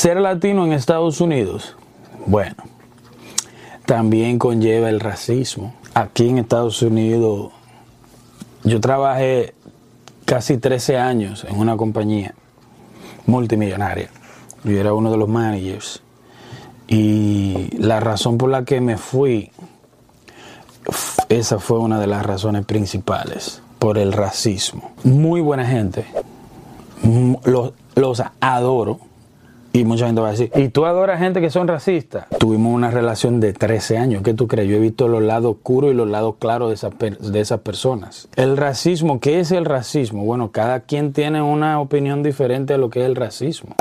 Ser latino en Estados Unidos, bueno, también conlleva el racismo. Aquí en Estados Unidos, yo trabajé casi 13 años en una compañía multimillonaria. Yo era uno de los managers. Y la razón por la que me fui, esa fue una de las razones principales, por el racismo. Muy buena gente, los, los adoro y mucha gente va a decir, ¿y tú adoras gente que son racistas? Tuvimos una relación de 13 años. ¿Qué tú crees? Yo he visto los lados oscuros y los lados claros de esas, de esas personas. El racismo, ¿qué es el racismo? Bueno, cada quien tiene una opinión diferente de lo que es el racismo.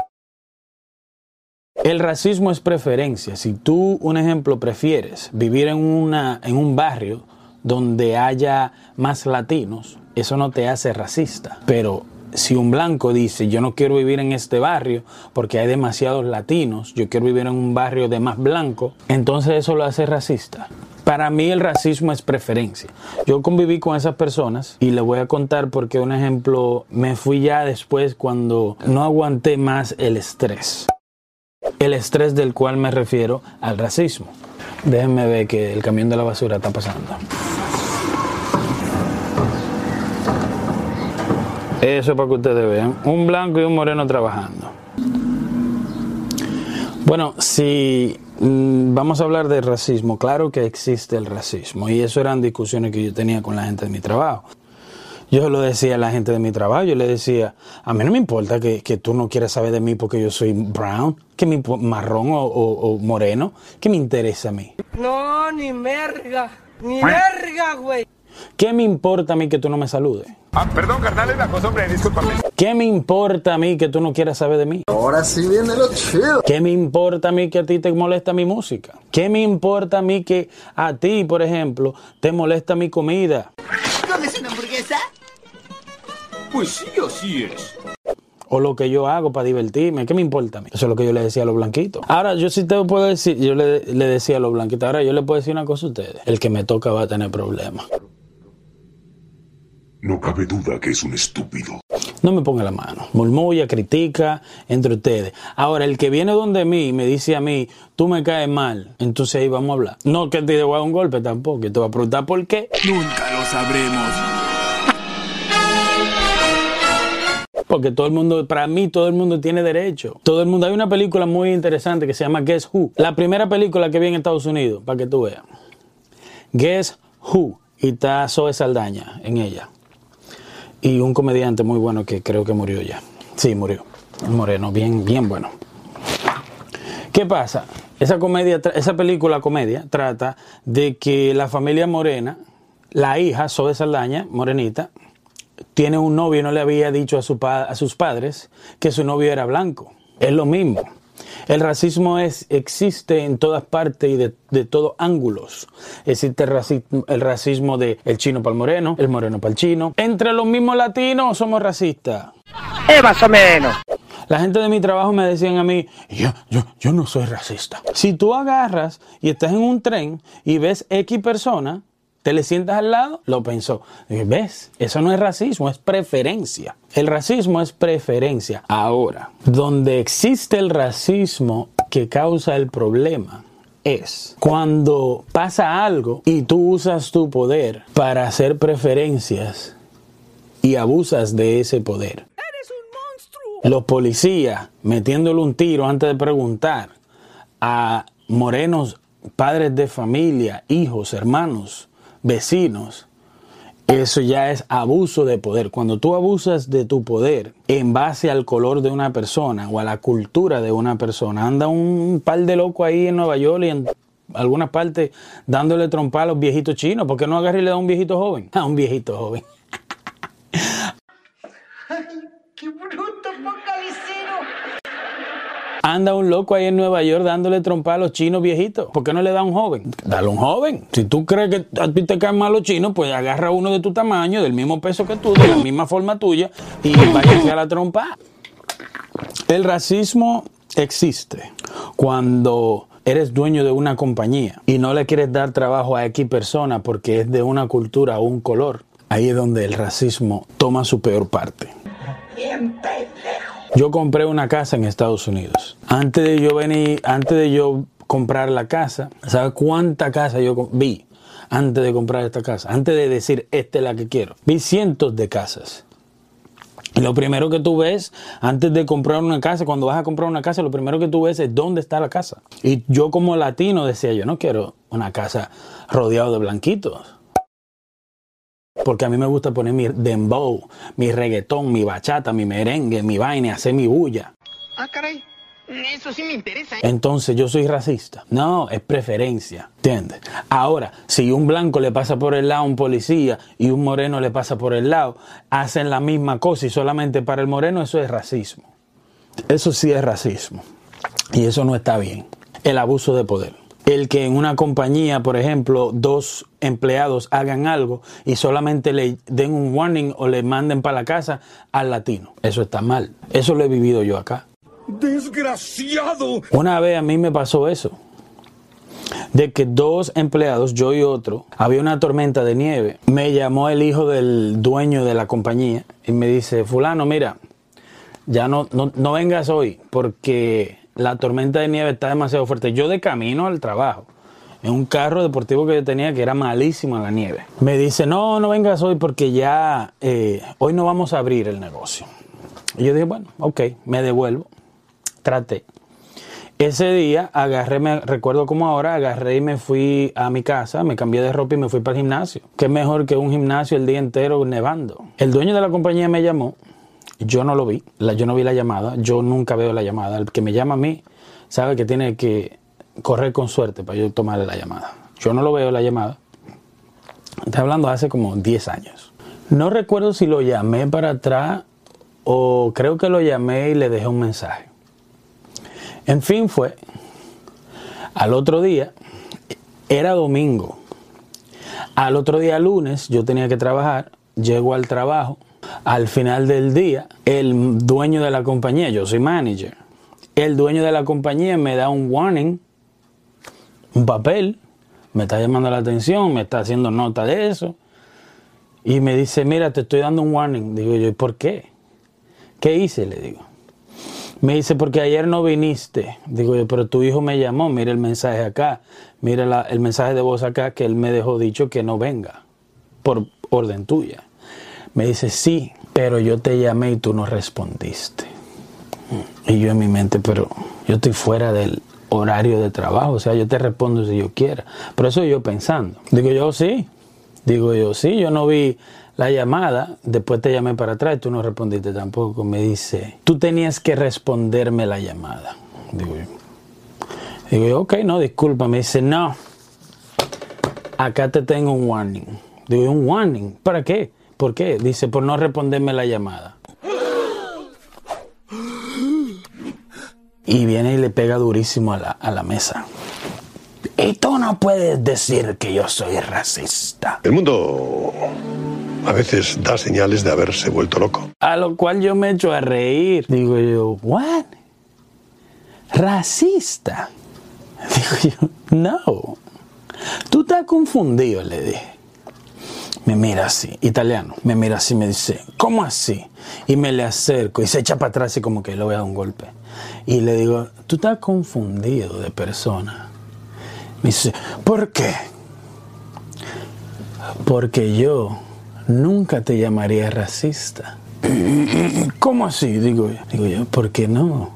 El racismo es preferencia. Si tú, un ejemplo, prefieres vivir en, una, en un barrio donde haya más latinos, eso no te hace racista. Pero si un blanco dice, yo no quiero vivir en este barrio porque hay demasiados latinos, yo quiero vivir en un barrio de más blanco, entonces eso lo hace racista. Para mí el racismo es preferencia. Yo conviví con esas personas y les voy a contar porque un ejemplo, me fui ya después cuando no aguanté más el estrés. El estrés del cual me refiero al racismo. Déjenme ver que el camión de la basura está pasando. Eso es para que ustedes vean. Un blanco y un moreno trabajando. Bueno, si mm, vamos a hablar de racismo, claro que existe el racismo. Y eso eran discusiones que yo tenía con la gente de mi trabajo. Yo lo decía a la gente de mi trabajo, yo le decía, a mí no me importa que, tú no quieras saber de mí porque yo soy brown, que mi marrón o, o moreno, ¿qué me interesa a mí? No, ni merga, ni merga, güey. ¿Qué me importa a mí que tú no me saludes? Ah, perdón, carnal, la cosa, hombre, discúlpame. ¿Qué me importa a mí que tú no quieras saber de mí? Ahora sí viene lo chido. ¿Qué me importa a mí que a ti te molesta mi música? ¿Qué me importa a mí que a ti, por ejemplo, te molesta mi comida? ¿Comes una hamburguesa? Pues sí, así es o lo que yo hago para divertirme. ¿Qué me importa a mí? Eso es lo que yo le decía a los blanquitos. Ahora, yo sí te puedo decir, yo le, le, decía a los blanquitos, ahora yo le puedo decir una cosa a ustedes. El que me toca va a tener problemas. No cabe duda que es un estúpido. No me ponga la mano. Murmulla, critica entre ustedes. Ahora, el que viene donde mí me dice a mí, tú me caes mal, entonces ahí vamos a hablar. No que te voy a dar un golpe tampoco, que te voy a preguntar por qué. Nunca lo sabremos. Porque todo el mundo, para mí, todo el mundo tiene derecho. Todo el mundo. Hay una película muy interesante que se llama Guess Who. La primera película que vi en Estados Unidos, para que tú veas. Guess Who. Y está Zoe Saldaña en ella y un comediante muy bueno que creo que murió ya. Sí, murió. Moreno, bien, bien bueno. ¿Qué pasa? Esa comedia, esa película comedia trata de que la familia morena, la hija, Zoe Saldaña, morenita, tiene un novio y no le había dicho a, su a sus padres que su novio era blanco. Es lo mismo. El racismo es, existe en todas partes y de, de todos ángulos. Existe el racismo, el racismo de el chino para el moreno, el moreno para el chino. Entre los mismos latinos somos racistas. Es más o menos. La gente de mi trabajo me decían a mí, yo, yo, yo no soy racista. Si tú agarras y estás en un tren y ves X persona, te le sientas al lado, lo pensó. ¿Ves? Eso no es racismo, es preferencia. El racismo es preferencia. Ahora, donde existe el racismo que causa el problema es cuando pasa algo y tú usas tu poder para hacer preferencias y abusas de ese poder. ¡Eres un monstruo! Los policías metiéndole un tiro antes de preguntar a morenos, padres de familia, hijos, hermanos, vecinos, eso ya es abuso de poder. Cuando tú abusas de tu poder en base al color de una persona o a la cultura de una persona, anda un par de locos ahí en Nueva York y en algunas partes dándole trompa a los viejitos chinos. ¿Por qué no agarra y le da a un viejito joven? A un viejito joven. Anda un loco ahí en Nueva York dándole trompa a los chinos viejitos. ¿Por qué no le da a un joven? Dale a un joven. Si tú crees que a ti te caen mal los chinos, pues agarra uno de tu tamaño, del mismo peso que tú, de la misma forma tuya, y váyase a la trompa. El racismo existe cuando eres dueño de una compañía y no le quieres dar trabajo a X persona porque es de una cultura o un color. Ahí es donde el racismo toma su peor parte. Yo compré una casa en Estados Unidos. Antes de yo venir, antes de yo comprar la casa, ¿sabes cuánta casa yo vi antes de comprar esta casa? Antes de decir, esta es la que quiero. Vi cientos de casas. Lo primero que tú ves antes de comprar una casa, cuando vas a comprar una casa, lo primero que tú ves es dónde está la casa. Y yo como latino decía, yo no quiero una casa rodeado de blanquitos. Porque a mí me gusta poner mi dembow, mi reggaetón, mi bachata, mi merengue, mi vaina, hacer mi bulla. Ah, caray. Eso sí me interesa. ¿eh? Entonces yo soy racista. No, es preferencia. ¿Entiendes? Ahora, si un blanco le pasa por el lado a un policía y un moreno le pasa por el lado, hacen la misma cosa y solamente para el moreno eso es racismo. Eso sí es racismo. Y eso no está bien. El abuso de poder. El que en una compañía, por ejemplo, dos empleados hagan algo y solamente le den un warning o le manden para la casa al latino. Eso está mal. Eso lo he vivido yo acá. ¡Desgraciado! Una vez a mí me pasó eso. De que dos empleados, yo y otro, había una tormenta de nieve. Me llamó el hijo del dueño de la compañía y me dice, fulano, mira, ya no, no, no vengas hoy porque la tormenta de nieve está demasiado fuerte. Yo de camino al trabajo, en un carro deportivo que yo tenía que era malísimo en la nieve. Me dice, no, no vengas hoy porque ya eh, hoy no vamos a abrir el negocio. Y yo dije, bueno, ok, me devuelvo. Traté. Ese día agarré, me recuerdo como ahora, agarré y me fui a mi casa, me cambié de ropa y me fui para el gimnasio. Qué mejor que un gimnasio el día entero nevando. El dueño de la compañía me llamó, yo no lo vi, la- yo no vi la llamada, yo nunca veo la llamada. El que me llama a mí sabe que tiene que correr con suerte para yo tomarle la llamada. Yo no lo veo la llamada. Estoy hablando hace como 10 años. No recuerdo si lo llamé para atrás o creo que lo llamé y le dejé un mensaje. En fin, fue al otro día, era domingo. Al otro día, lunes, yo tenía que trabajar, llego al trabajo. Al final del día, el dueño de la compañía, yo soy manager, el dueño de la compañía me da un warning, un papel, me está llamando la atención, me está haciendo nota de eso. Y me dice, mira, te estoy dando un warning. Digo yo, ¿y por qué? ¿Qué hice? Le digo. Me dice, porque ayer no viniste. Digo yo, pero tu hijo me llamó, mira el mensaje acá, mira el mensaje de voz acá que él me dejó dicho que no venga, por orden tuya. Me dice, sí, pero yo te llamé y tú no respondiste. Y yo en mi mente, pero yo estoy fuera del horario de trabajo, o sea, yo te respondo si yo quiera. Pero eso yo pensando. Digo yo, sí. Digo yo, sí, yo no vi la llamada, después te llamé para atrás y tú no respondiste tampoco. Me dice, tú tenías que responderme la llamada. Digo yo. Digo yo, ok, no, disculpa. Me dice, no, acá te tengo un warning. Digo un warning, ¿para qué? ¿Por qué? Dice, por no responderme la llamada. Y viene y le pega durísimo a la, a la mesa. Y tú no puedes decir que yo soy racista. El mundo a veces da señales de haberse vuelto loco. A lo cual yo me echo a reír. Digo yo, ¿what? ¿Racista? Digo yo, no. Tú estás confundido, le dije. Mira así, italiano, me mira así, me dice, ¿cómo así? Y me le acerco y se echa para atrás y como que le voy a dar un golpe. Y le digo, tú estás confundido de persona. Me dice, ¿por qué? Porque yo nunca te llamaría racista. ¿Cómo así? Digo yo. Digo yo, ¿por qué no?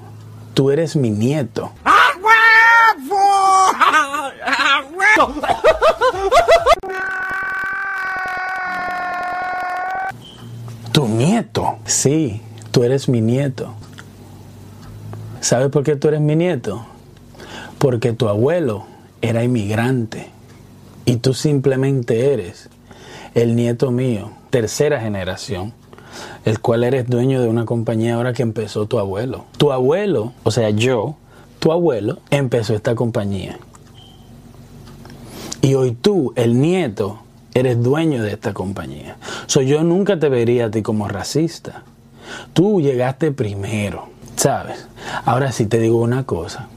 Tú eres mi nieto. nieto? Sí, tú eres mi nieto. ¿Sabes por qué tú eres mi nieto? Porque tu abuelo era inmigrante y tú simplemente eres el nieto mío, tercera generación, el cual eres dueño de una compañía ahora que empezó tu abuelo. Tu abuelo, o sea, yo, tu abuelo, empezó esta compañía. Y hoy tú, el nieto, eres dueño de esta compañía. So, yo nunca te vería a ti como racista. Tú llegaste primero, ¿sabes? Ahora sí te digo una cosa.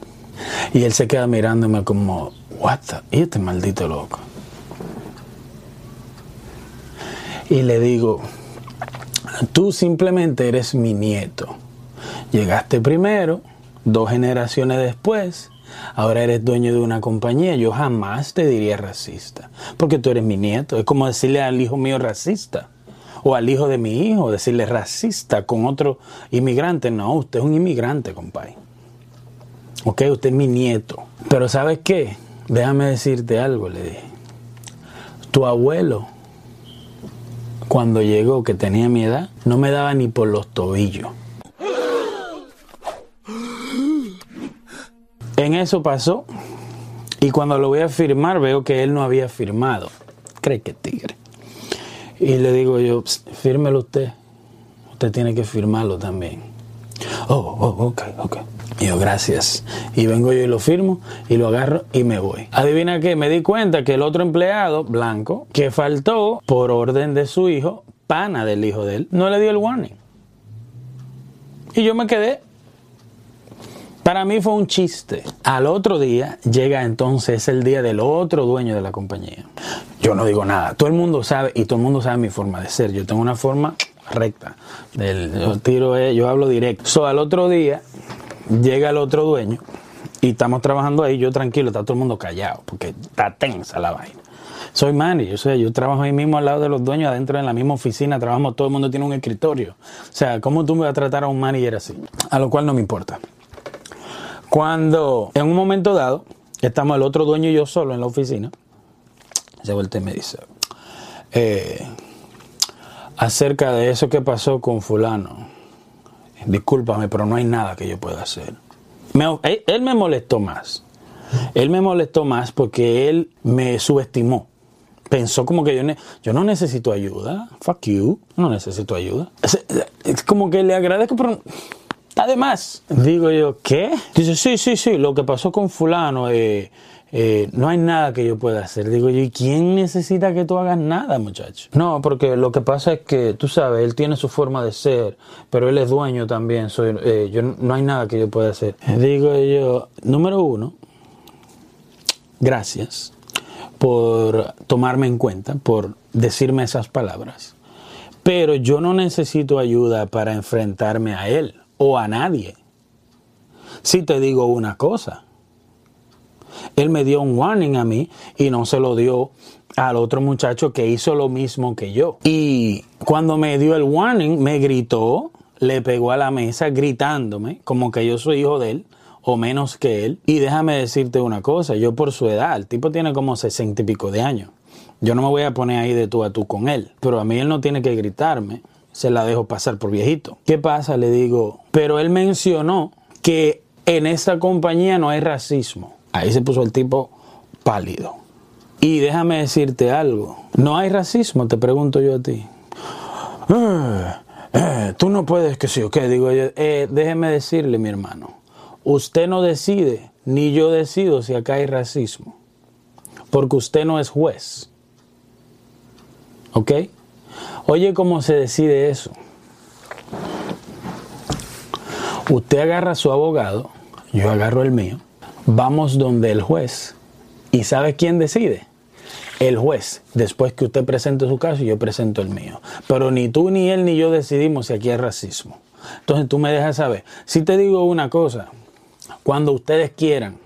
Y él se queda mirándome como, what the? ¿Y este maldito loco? Y le digo, tú simplemente eres mi nieto. Llegaste primero, dos generaciones después, ahora eres dueño de una compañía. Yo jamás te diría racista, porque tú eres mi nieto. Es como decirle al hijo mío racista, o al hijo de mi hijo, decirle racista con otro inmigrante. No, usted es un inmigrante, compadre. Ok, usted es mi nieto. Pero ¿sabes qué? Déjame decirte algo, le dije. Tu abuelo, cuando llegó, que tenía mi edad, no me daba ni por los tobillos. En eso pasó. Y cuando lo voy a firmar, veo que él no había firmado. Cree que tigre. Y le digo yo, fírmelo usted. Usted tiene que firmarlo también. Oh, oh, ok, ok. Y yo, gracias. Y vengo yo y lo firmo y lo agarro y me voy. Adivina qué, me di cuenta que el otro empleado, blanco, que faltó por orden de su hijo, pana del hijo de él, no le dio el warning. Y yo me quedé. Para mí fue un chiste. Al otro día llega entonces el día del otro dueño de la compañía. Yo no digo nada. Todo el mundo sabe y todo el mundo sabe mi forma de ser. Yo tengo una forma recta. Del, yo tiro, yo hablo directo. So, al otro día llega el otro dueño y estamos trabajando ahí, yo tranquilo, está todo el mundo callado, porque está tensa la vaina. Soy manager, o sea, yo trabajo ahí mismo al lado de los dueños, adentro en la misma oficina, trabajamos, todo el mundo tiene un escritorio. O sea, ¿cómo tú me vas a tratar a un manager así? A lo cual no me importa. Cuando en un momento dado, estamos el otro dueño y yo solo en la oficina, se vuelve y me dice, eh, acerca de eso que pasó con fulano, discúlpame, pero no hay nada que yo pueda hacer. él, me molestó más. Él me molestó más porque él me subestimó. Pensó como que yo, yo no necesito ayuda. Fuck you. No necesito ayuda. Es, como que le agradezco, pero además. Digo yo, ¿qué? Dice, sí, sí, sí. Lo que pasó con fulano, eh, eh, no hay nada que yo pueda hacer. Digo yo, ¿y quién necesita que tú hagas nada, muchacho? No, porque lo que pasa es que, tú sabes, él tiene su forma de ser, pero él es dueño también. Soy, eh, yo, no hay nada que yo pueda hacer. Digo yo, número uno, gracias por tomarme en cuenta, por decirme esas palabras. Pero yo no necesito ayuda para enfrentarme a él o a nadie. Si te digo una cosa, él me dio un warning a mí y no se lo dio al otro muchacho que hizo lo mismo que yo. Y cuando me dio el warning, me gritó, le pegó a la mesa gritándome como que yo soy hijo de él o menos que él. Y déjame decirte una cosa, yo por su edad, el tipo tiene como sesenta y pico de años. Yo no me voy a poner ahí de tú a tú con él, pero a mí él no tiene que gritarme, se la dejo pasar por viejito. ¿Qué pasa? Le digo, pero él mencionó que en esta compañía no hay racismo. Ahí se puso el tipo pálido. Y déjame decirte algo. No hay racismo, te pregunto yo a ti. Eh, eh, tú no puedes que sí o qué. Digo yo, eh, déjeme decirle, mi hermano. Usted no decide, ni yo decido si acá hay racismo. Porque usted no es juez. ¿Ok? Oye, ¿cómo se decide eso? Usted agarra a su abogado, yo agarro el mío vamos donde el juez. ¿Y sabe quién decide? El juez, después que usted presente su caso, yo presento el mío. Pero ni tú, ni él, ni yo decidimos si aquí hay racismo. Entonces tú me dejas saber. Si te digo una cosa, cuando ustedes quieran,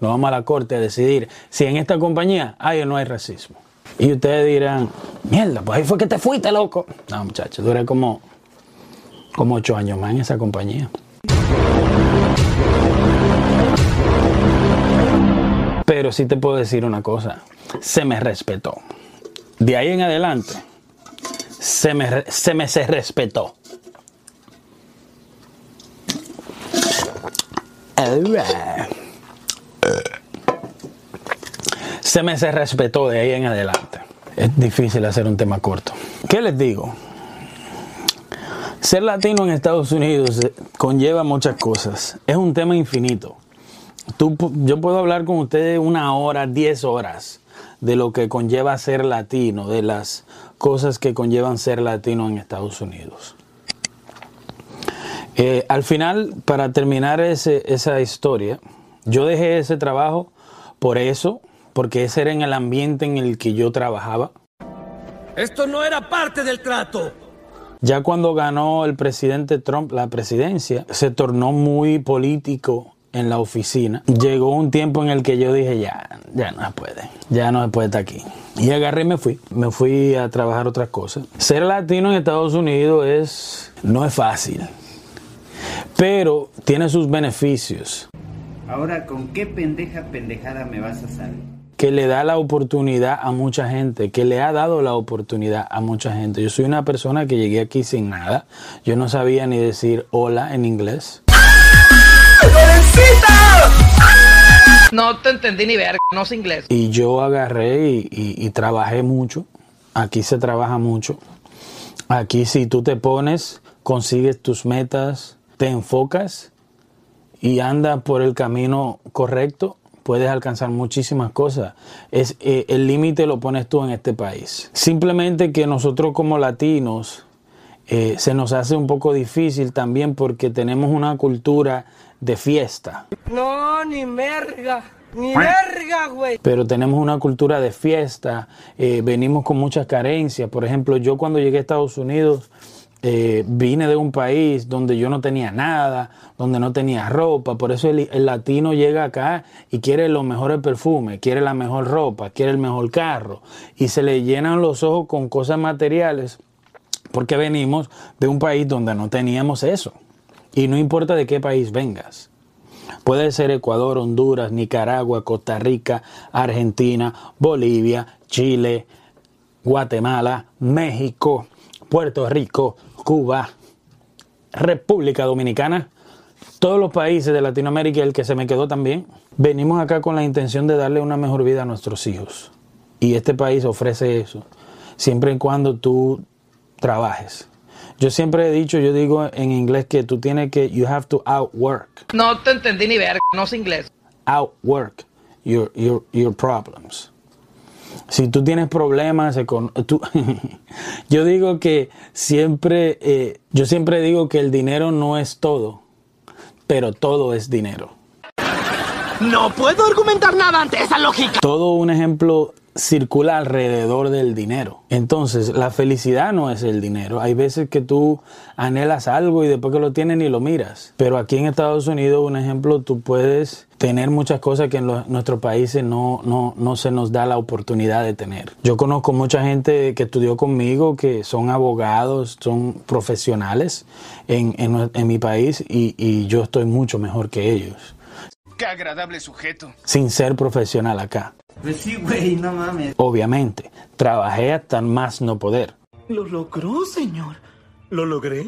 nos vamos a la corte a decidir si en esta compañía hay o no hay racismo. Y ustedes dirán, mierda, pues ahí fue que te fuiste, loco. No, muchachos, duré como, como ocho años más en esa compañía. Pero sí te puedo decir una cosa, se me respetó. De ahí en adelante, se me se, me se respetó. Se me se respetó de ahí en adelante. Es difícil hacer un tema corto. ¿Qué les digo? Ser latino en Estados Unidos conlleva muchas cosas. Es un tema infinito yo puedo hablar con ustedes una hora, diez horas de lo que conlleva ser latino, de las cosas que conllevan ser latino en Estados Unidos. Eh, al final, para terminar esa historia, yo dejé ese trabajo por eso, porque ese era en el ambiente en el que yo trabajaba. Esto no era parte del trato. Ya cuando ganó el presidente Trump la presidencia, se tornó muy político en la oficina. Llegó un tiempo en el que yo dije, ya, ya no se puede, ya no se puede estar aquí. Y agarré y me fui, me fui a trabajar otras cosas. Ser latino en Estados Unidos es, no es fácil, pero tiene sus beneficios. Ahora, ¿con qué pendeja pendejada me vas a salir? Que le da la oportunidad a mucha gente, que le ha dado la oportunidad a mucha gente. Yo soy una persona que llegué aquí sin nada. Yo no sabía ni decir hola en inglés. No te entendí ni ver, no sé inglés. Y yo agarré y, y trabajé mucho. Aquí se trabaja mucho. Aquí si tú te pones, consigues tus metas, te enfocas y andas por el camino correcto, puedes alcanzar muchísimas cosas. Es, eh, el límite lo pones tú en este país. Simplemente que nosotros como latinos eh, se nos hace un poco difícil también porque tenemos una cultura de fiesta. No, ni merga. Ni verga, güey. Pero tenemos una cultura de fiesta, eh, venimos con muchas carencias. Por ejemplo, yo cuando llegué a Estados Unidos, eh, vine de un país donde yo no tenía nada, donde no tenía ropa, por eso el, latino llega acá y quiere los mejores perfumes, quiere la mejor ropa, quiere el mejor carro y se le llenan los ojos con cosas materiales porque venimos de un país donde no teníamos eso. Y no importa de qué país vengas. Puede ser Ecuador, Honduras, Nicaragua, Costa Rica, Argentina, Bolivia, Chile, Guatemala, México, Puerto Rico, Cuba, República Dominicana, todos los países de Latinoamérica y el que se me quedó también, venimos acá con la intención de darle una mejor vida a nuestros hijos. Y este país ofrece eso, siempre y cuando tú trabajes. Yo siempre he dicho, yo digo en inglés que tú tienes que, you have to outwork. No te entendí ni ver, no sé inglés. Outwork your, your, your problems. Si tú tienes problemas, tú, yo digo que siempre, eh, yo siempre digo que el dinero no es todo, pero todo es dinero. No puedo argumentar nada ante esa lógica. Todo un ejemplo circula alrededor del dinero. Entonces, la felicidad no es el dinero. Hay veces que tú anhelas algo y después que lo tienes ni lo miras. Pero aquí en Estados Unidos, un ejemplo, tú puedes tener muchas cosas que en nuestros países no, no, no se nos da la oportunidad de tener. Yo conozco mucha gente que estudió conmigo, que son abogados, son profesionales en, en, mi país y, y yo estoy mucho mejor que ellos. Qué agradable sujeto. Sin ser profesional acá. Pues sí, güey, no mames. Obviamente, trabajé hasta más no poder. Lo logró, señor. ¿Lo logré?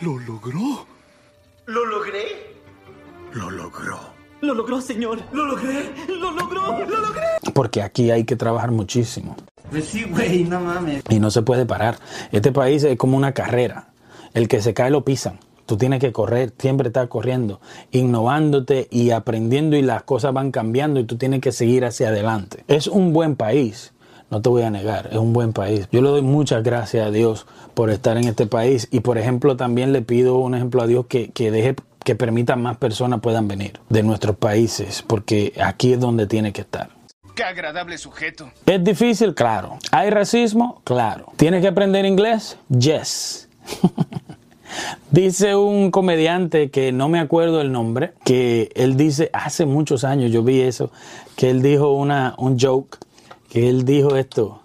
¿Lo logró? ¿Lo logré? Lo logró. Lo logró, señor. Lo logré. Lo logró. Lo logré. Porque aquí hay que trabajar muchísimo. Pues sí, güey, no mames. Y no se puede parar. Este país es como una carrera. El que se cae lo pisan. Tú tienes que correr, siempre estar corriendo, innovándote y aprendiendo y las cosas van cambiando y tú tienes que seguir hacia adelante. Es un buen país, no te voy a negar, es un buen país. Yo le doy muchas gracias a Dios por estar en este país y por ejemplo también le pido un ejemplo a Dios que, que deje que permita más personas puedan venir de nuestros países porque aquí es donde tiene que estar. Qué agradable sujeto. ¿Es difícil? Claro. ¿Hay racismo? Claro. ¿Tienes que aprender inglés? Yes. Dice un comediante que no me acuerdo el nombre, que él dice, hace muchos años yo vi eso, que él dijo una, un joke, que él dijo esto,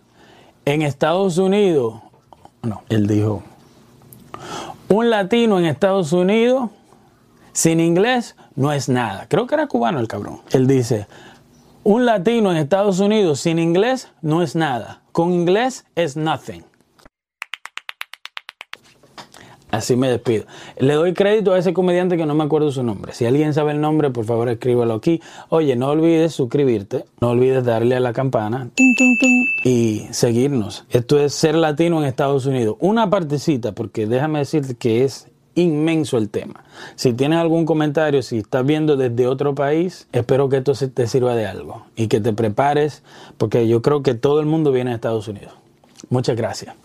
en Estados Unidos, no, él dijo, un latino en Estados Unidos sin inglés no es nada. Creo que era cubano el cabrón. Él dice, un latino en Estados Unidos sin inglés no es nada. Con inglés es nothing. Así me despido. Le doy crédito a ese comediante que no me acuerdo su nombre. Si alguien sabe el nombre, por favor escríbelo aquí. Oye, no olvides suscribirte, no olvides darle a la campana y seguirnos. Esto es Ser Latino en Estados Unidos. Una partecita, porque déjame decirte que es inmenso el tema. Si tienes algún comentario, si estás viendo desde otro país, espero que esto te sirva de algo y que te prepares, porque yo creo que todo el mundo viene a Estados Unidos. Muchas gracias.